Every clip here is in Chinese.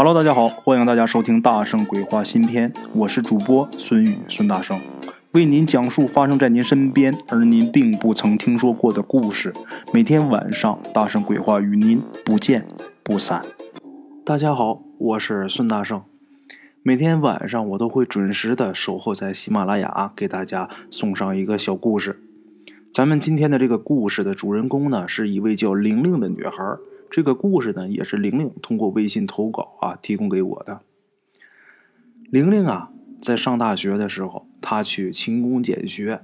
Hello，大家好，欢迎大家收听《大圣鬼话》新篇，我是主播孙宇孙大圣，为您讲述发生在您身边而您并不曾听说过的故事。每天晚上，《大圣鬼话》与您不见不散。大家好，我是孙大圣，每天晚上我都会准时的守候在喜马拉雅，给大家送上一个小故事。咱们今天的这个故事的主人公呢，是一位叫玲玲的女孩。这个故事呢，也是玲玲通过微信投稿啊提供给我的。玲玲啊，在上大学的时候，她去勤工俭学。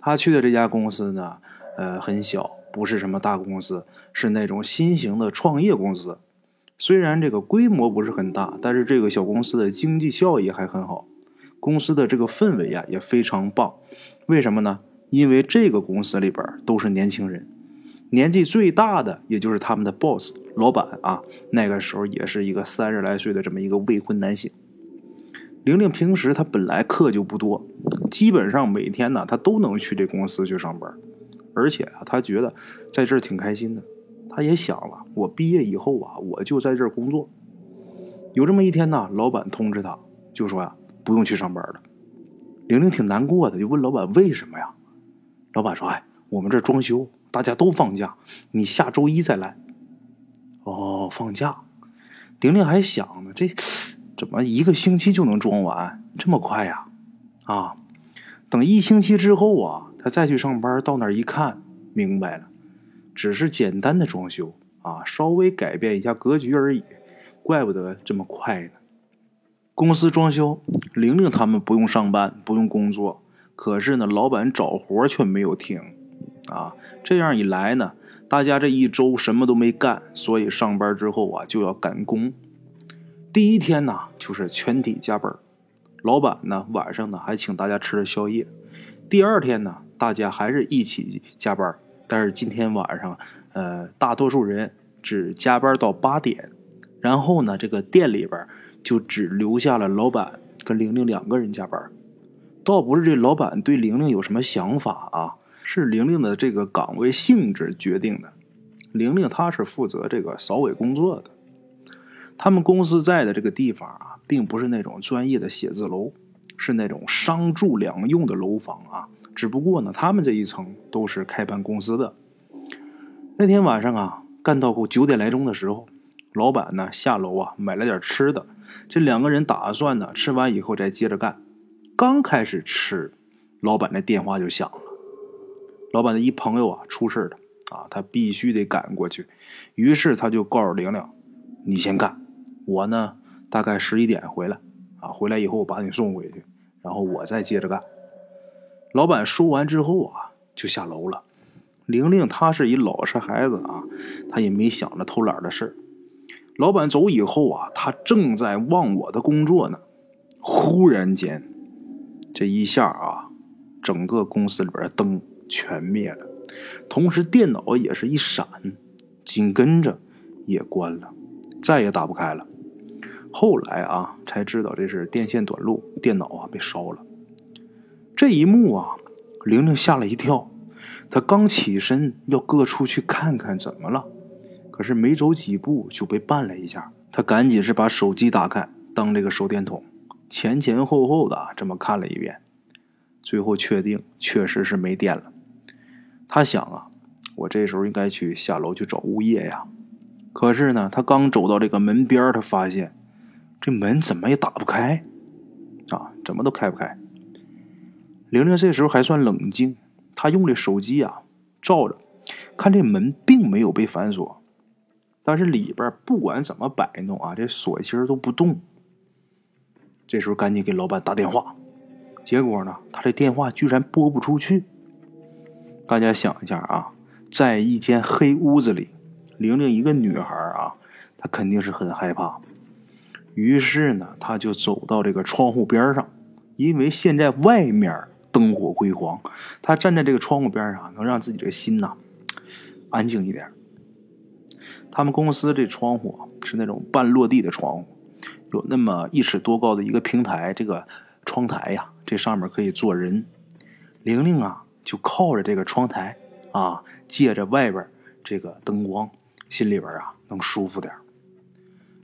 她去的这家公司呢，呃，很小，不是什么大公司，是那种新型的创业公司。虽然这个规模不是很大，但是这个小公司的经济效益还很好。公司的这个氛围呀，也非常棒。为什么呢？因为这个公司里边都是年轻人。年纪最大的也就是他们的 boss 老板啊，那个时候也是一个三十来岁的这么一个未婚男性。玲玲平时她本来课就不多，基本上每天呢她都能去这公司去上班，而且啊她觉得在这儿挺开心的。她也想了，我毕业以后啊我就在这儿工作。有这么一天呢，老板通知她，就说呀不用去上班了。玲玲挺难过的，就问老板为什么呀？老板说：“哎，我们这装修。”大家都放假，你下周一再来。哦，放假，玲玲还想呢，这怎么一个星期就能装完？这么快呀？啊，等一星期之后啊，他再去上班，到那儿一看，明白了，只是简单的装修啊，稍微改变一下格局而已，怪不得这么快呢。公司装修，玲玲他们不用上班，不用工作，可是呢，老板找活却没有停。啊，这样一来呢，大家这一周什么都没干，所以上班之后啊就要赶工。第一天呢就是全体加班，老板呢晚上呢还请大家吃了宵夜。第二天呢大家还是一起加班，但是今天晚上呃大多数人只加班到八点，然后呢这个店里边就只留下了老板跟玲玲两个人加班。倒不是这老板对玲玲有什么想法啊。是玲玲的这个岗位性质决定的。玲玲她是负责这个扫尾工作的。他们公司在的这个地方啊，并不是那种专业的写字楼，是那种商住两用的楼房啊。只不过呢，他们这一层都是开办公司的。那天晚上啊，干到够九点来钟的时候，老板呢下楼啊买了点吃的。这两个人打算呢吃完以后再接着干。刚开始吃，老板的电话就响了。老板的一朋友啊出事了啊，他必须得赶过去。于是他就告诉玲玲：“你先干，我呢大概十一点回来啊，回来以后我把你送回去，然后我再接着干。”老板说完之后啊，就下楼了。玲玲她是一老实孩子啊，她也没想着偷懒的事老板走以后啊，她正在忘我的工作呢。忽然间，这一下啊，整个公司里边灯。全灭了，同时电脑也是一闪，紧跟着也关了，再也打不开了。后来啊，才知道这是电线短路，电脑啊被烧了。这一幕啊，玲玲吓了一跳，她刚起身要各出去看看怎么了，可是没走几步就被绊了一下。她赶紧是把手机打开，当这个手电筒，前前后后的这么看了一遍，最后确定确实是没电了。他想啊，我这时候应该去下楼去找物业呀。可是呢，他刚走到这个门边他发现这门怎么也打不开啊，怎么都开不开。玲玲这时候还算冷静，她用这手机啊照着，看这门并没有被反锁，但是里边不管怎么摆弄啊，这锁芯都不动。这时候赶紧给老板打电话，结果呢，他这电话居然拨不出去。大家想一下啊，在一间黑屋子里，玲玲一个女孩啊，她肯定是很害怕。于是呢，她就走到这个窗户边上，因为现在外面灯火辉煌，她站在这个窗户边上，能让自己这个心呐安静一点。他们公司这窗户是那种半落地的窗户，有那么一尺多高的一个平台，这个窗台呀，这上面可以坐人。玲玲啊。就靠着这个窗台啊，借着外边这个灯光，心里边啊能舒服点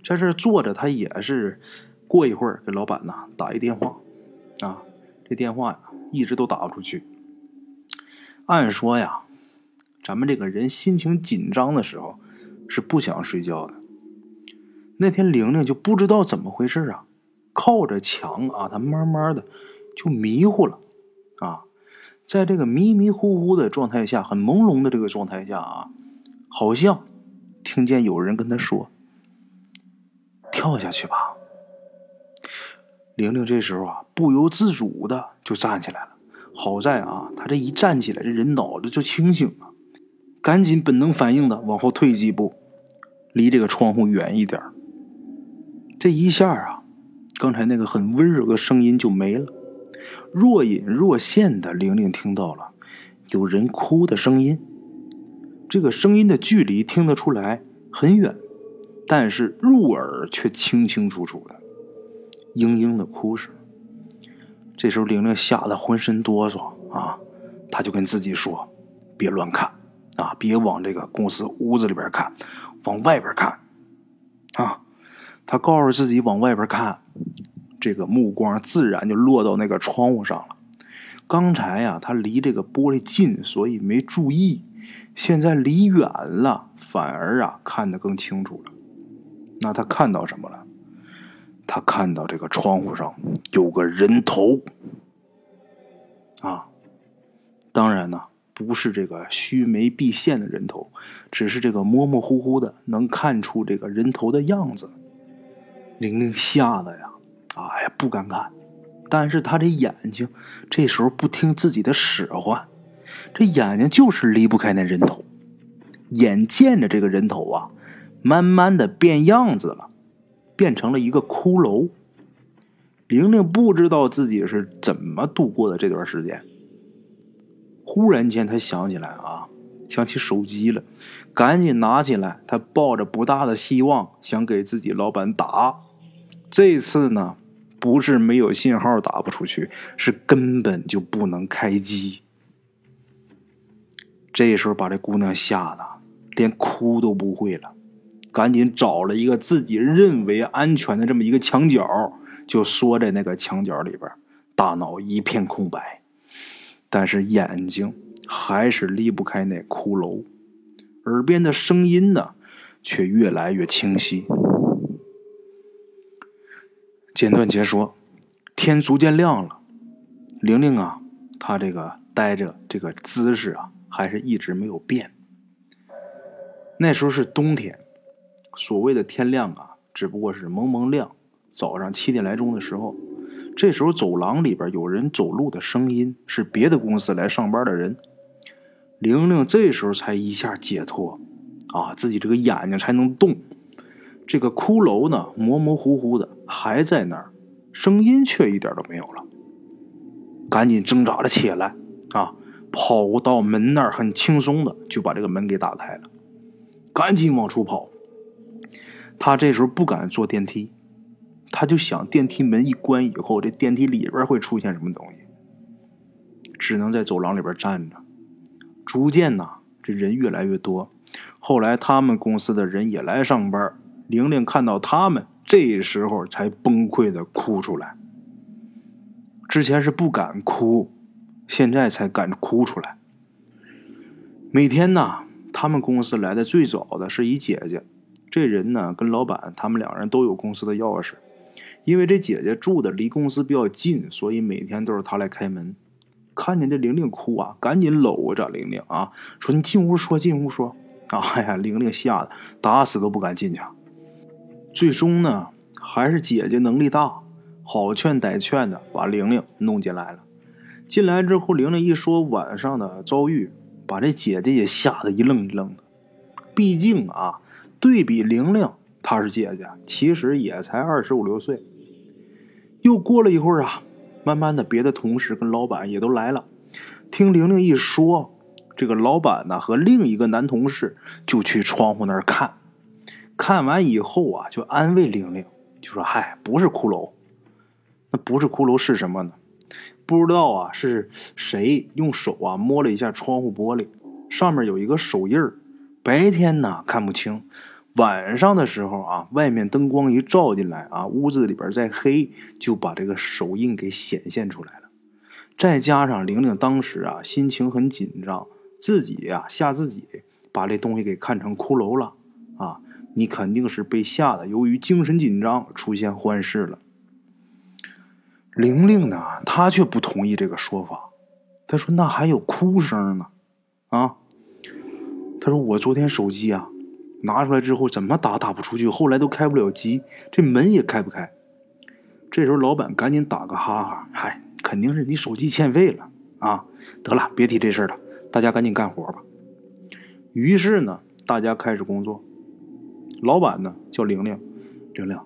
在这坐着，他也是过一会儿给老板呐打一电话，啊，这电话呀一直都打不出去。按说呀，咱们这个人心情紧张的时候是不想睡觉的。那天玲玲就不知道怎么回事啊，靠着墙啊，她慢慢的就迷糊了啊，在这个迷迷糊糊的状态下，很朦胧的这个状态下啊，好像听见有人跟他说。跳下去吧，玲玲这时候啊，不由自主的就站起来了。好在啊，她这一站起来，这人脑子就清醒了，赶紧本能反应的往后退几步，离这个窗户远一点。这一下啊，刚才那个很温柔的声音就没了，若隐若现的玲玲听到了有人哭的声音，这个声音的距离听得出来很远。但是入耳却清清楚楚的，嘤嘤的哭声。这时候玲玲吓得浑身哆嗦啊，她就跟自己说：“别乱看啊，别往这个公司屋子里边看，往外边看啊。”她告诉自己往外边看，这个目光自然就落到那个窗户上了。刚才呀，他离这个玻璃近，所以没注意，现在离远了，反而啊看得更清楚了。那他看到什么了？他看到这个窗户上有个人头，啊，当然呢，不是这个须眉毕现的人头，只是这个模模糊糊的能看出这个人头的样子。玲玲吓得呀，哎呀，不敢看。但是他这眼睛这时候不听自己的使唤，这眼睛就是离不开那人头。眼见着这个人头啊。慢慢的变样子了，变成了一个骷髅。玲玲不知道自己是怎么度过的这段时间。忽然间，她想起来啊，想起手机了，赶紧拿起来。她抱着不大的希望，想给自己老板打。这次呢，不是没有信号打不出去，是根本就不能开机。这时候把这姑娘吓得连哭都不会了。赶紧找了一个自己认为安全的这么一个墙角，就缩在那个墙角里边，大脑一片空白，但是眼睛还是离不开那骷髅，耳边的声音呢，却越来越清晰。简短截说，天逐渐亮了，玲玲啊，她这个待着这个姿势啊，还是一直没有变。那时候是冬天。所谓的天亮啊，只不过是蒙蒙亮。早上七点来钟的时候，这时候走廊里边有人走路的声音，是别的公司来上班的人。玲玲这时候才一下解脱，啊，自己这个眼睛才能动。这个骷髅呢，模模糊糊的还在那儿，声音却一点都没有了。赶紧挣扎了起来，啊，跑到门那儿，很轻松的就把这个门给打开了，赶紧往出跑。他这时候不敢坐电梯，他就想电梯门一关以后，这电梯里边会出现什么东西，只能在走廊里边站着。逐渐呐，这人越来越多。后来他们公司的人也来上班，玲玲看到他们，这时候才崩溃的哭出来。之前是不敢哭，现在才敢哭出来。每天呢，他们公司来的最早的是一姐姐。这人呢，跟老板他们两人都有公司的钥匙，因为这姐姐住的离公司比较近，所以每天都是她来开门。看见这玲玲哭啊，赶紧搂着玲玲啊，说：“你进屋说，进屋说。”哎呀，玲玲吓得打死都不敢进去。最终呢，还是姐姐能力大，好劝歹劝的把玲玲弄进来了。进来之后，玲玲一说晚上的遭遇，把这姐姐也吓得一愣一愣的。毕竟啊。对比玲玲，她是姐姐，其实也才二十五六岁。又过了一会儿啊，慢慢的，别的同事跟老板也都来了。听玲玲一说，这个老板呢和另一个男同事就去窗户那儿看。看完以后啊，就安慰玲玲，就说：“嗨，不是骷髅，那不是骷髅是什么呢？不知道啊，是谁用手啊摸了一下窗户玻璃，上面有一个手印儿。白天呢看不清。”晚上的时候啊，外面灯光一照进来啊，屋子里边再黑，就把这个手印给显现出来了。再加上玲玲当时啊心情很紧张，自己呀吓自己，把这东西给看成骷髅了啊！你肯定是被吓得，由于精神紧张出现幻视了。玲玲呢，她却不同意这个说法，她说：“那还有哭声呢，啊？”她说：“我昨天手机啊。”拿出来之后怎么打打不出去，后来都开不了机，这门也开不开。这时候老板赶紧打个哈哈，嗨，肯定是你手机欠费了啊！得了，别提这事了，大家赶紧干活吧。于是呢，大家开始工作。老板呢叫玲玲，玲玲，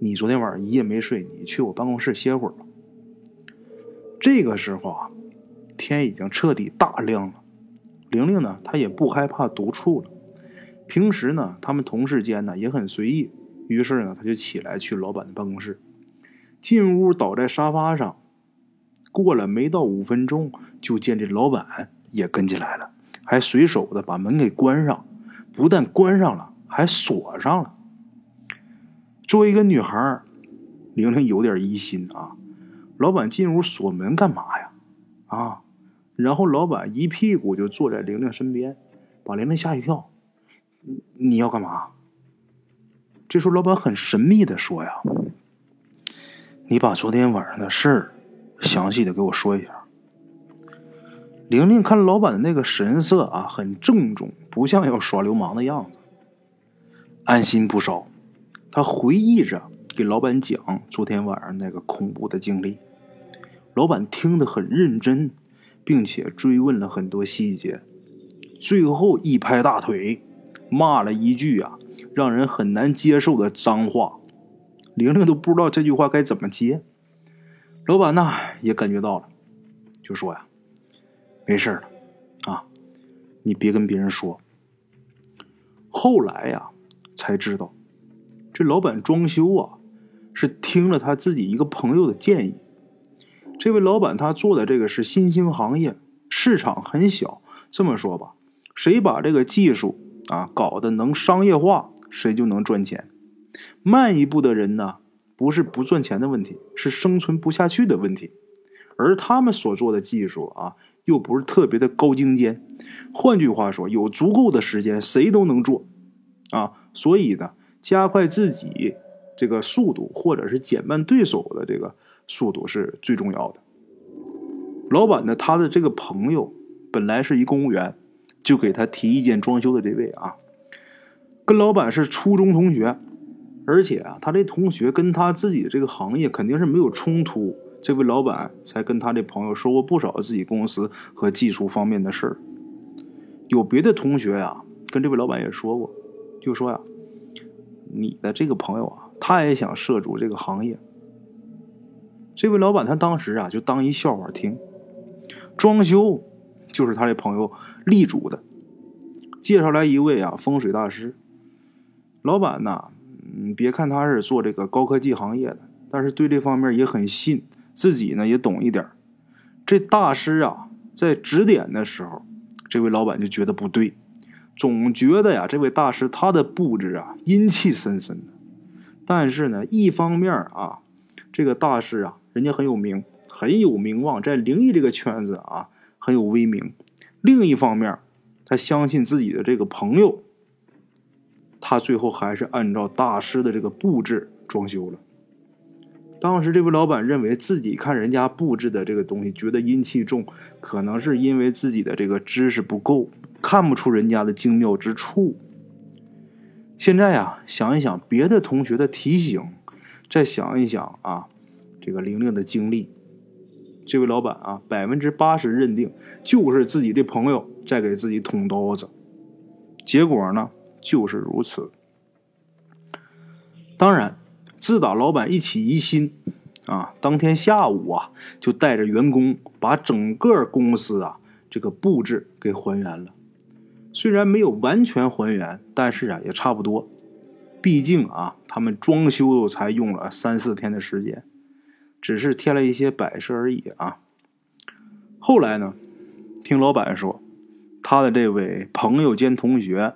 你昨天晚上一夜没睡，你去我办公室歇会儿吧。这个时候啊，天已经彻底大亮了。玲玲呢，她也不害怕独处了。平时呢，他们同事间呢也很随意。于是呢，他就起来去老板的办公室，进屋倒在沙发上。过了没到五分钟，就见这老板也跟进来了，还随手的把门给关上。不但关上了，还锁上了。作为一个女孩，玲玲有点疑心啊。老板进屋锁门干嘛呀？啊！然后老板一屁股就坐在玲玲身边，把玲玲吓一跳。你要干嘛？这时候，老板很神秘的说：“呀，你把昨天晚上的事儿详细的给我说一下。”玲玲看老板的那个神色啊，很郑重，不像要耍流氓的样子，安心不少。他回忆着给老板讲昨天晚上那个恐怖的经历。老板听得很认真，并且追问了很多细节，最后一拍大腿。骂了一句啊，让人很难接受的脏话，玲玲都不知道这句话该怎么接。老板呢也感觉到了，就说呀：“没事了，啊，你别跟别人说。”后来呀才知道，这老板装修啊是听了他自己一个朋友的建议。这位老板他做的这个是新兴行业，市场很小。这么说吧，谁把这个技术。啊，搞得能商业化，谁就能赚钱。慢一步的人呢，不是不赚钱的问题，是生存不下去的问题。而他们所做的技术啊，又不是特别的高精尖。换句话说，有足够的时间，谁都能做。啊，所以呢，加快自己这个速度，或者是减慢对手的这个速度是最重要的。老板呢，他的这个朋友本来是一公务员。就给他提意见装修的这位啊，跟老板是初中同学，而且啊，他这同学跟他自己这个行业肯定是没有冲突。这位老板才跟他这朋友说过不少自己公司和技术方面的事儿。有别的同学呀，跟这位老板也说过，就说呀，你的这个朋友啊，他也想涉足这个行业。这位老板他当时啊，就当一笑话听，装修。就是他这朋友力主的，介绍来一位啊风水大师。老板呐，嗯，别看他是做这个高科技行业的，但是对这方面也很信，自己呢也懂一点这大师啊，在指点的时候，这位老板就觉得不对，总觉得呀，这位大师他的布置啊阴气森森。但是呢，一方面啊，这个大师啊，人家很有名，很有名望，在灵异这个圈子啊。很有威名。另一方面，他相信自己的这个朋友，他最后还是按照大师的这个布置装修了。当时这位老板认为自己看人家布置的这个东西，觉得阴气重，可能是因为自己的这个知识不够，看不出人家的精妙之处。现在呀，想一想别的同学的提醒，再想一想啊，这个玲玲的经历。这位老板啊，百分之八十认定就是自己的朋友在给自己捅刀子，结果呢就是如此。当然，自打老板一起疑心啊，当天下午啊就带着员工把整个公司啊这个布置给还原了。虽然没有完全还原，但是啊也差不多。毕竟啊，他们装修才用了三四天的时间。只是添了一些摆设而已啊。后来呢，听老板说，他的这位朋友兼同学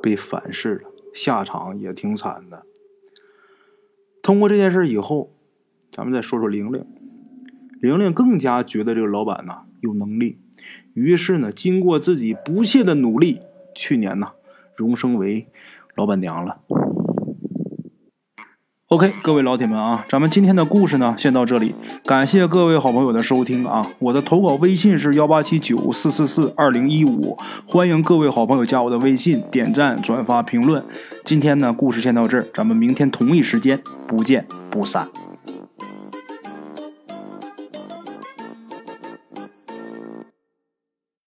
被反噬了，下场也挺惨的。通过这件事以后，咱们再说说玲玲。玲玲更加觉得这个老板呐有能力，于是呢，经过自己不懈的努力，去年呢，荣升为老板娘了。OK，各位老铁们啊，咱们今天的故事呢，先到这里。感谢各位好朋友的收听啊！我的投稿微信是幺八七九四四四二零一五，欢迎各位好朋友加我的微信，点赞、转发、评论。今天呢，故事先到这儿，咱们明天同一时间不见不散。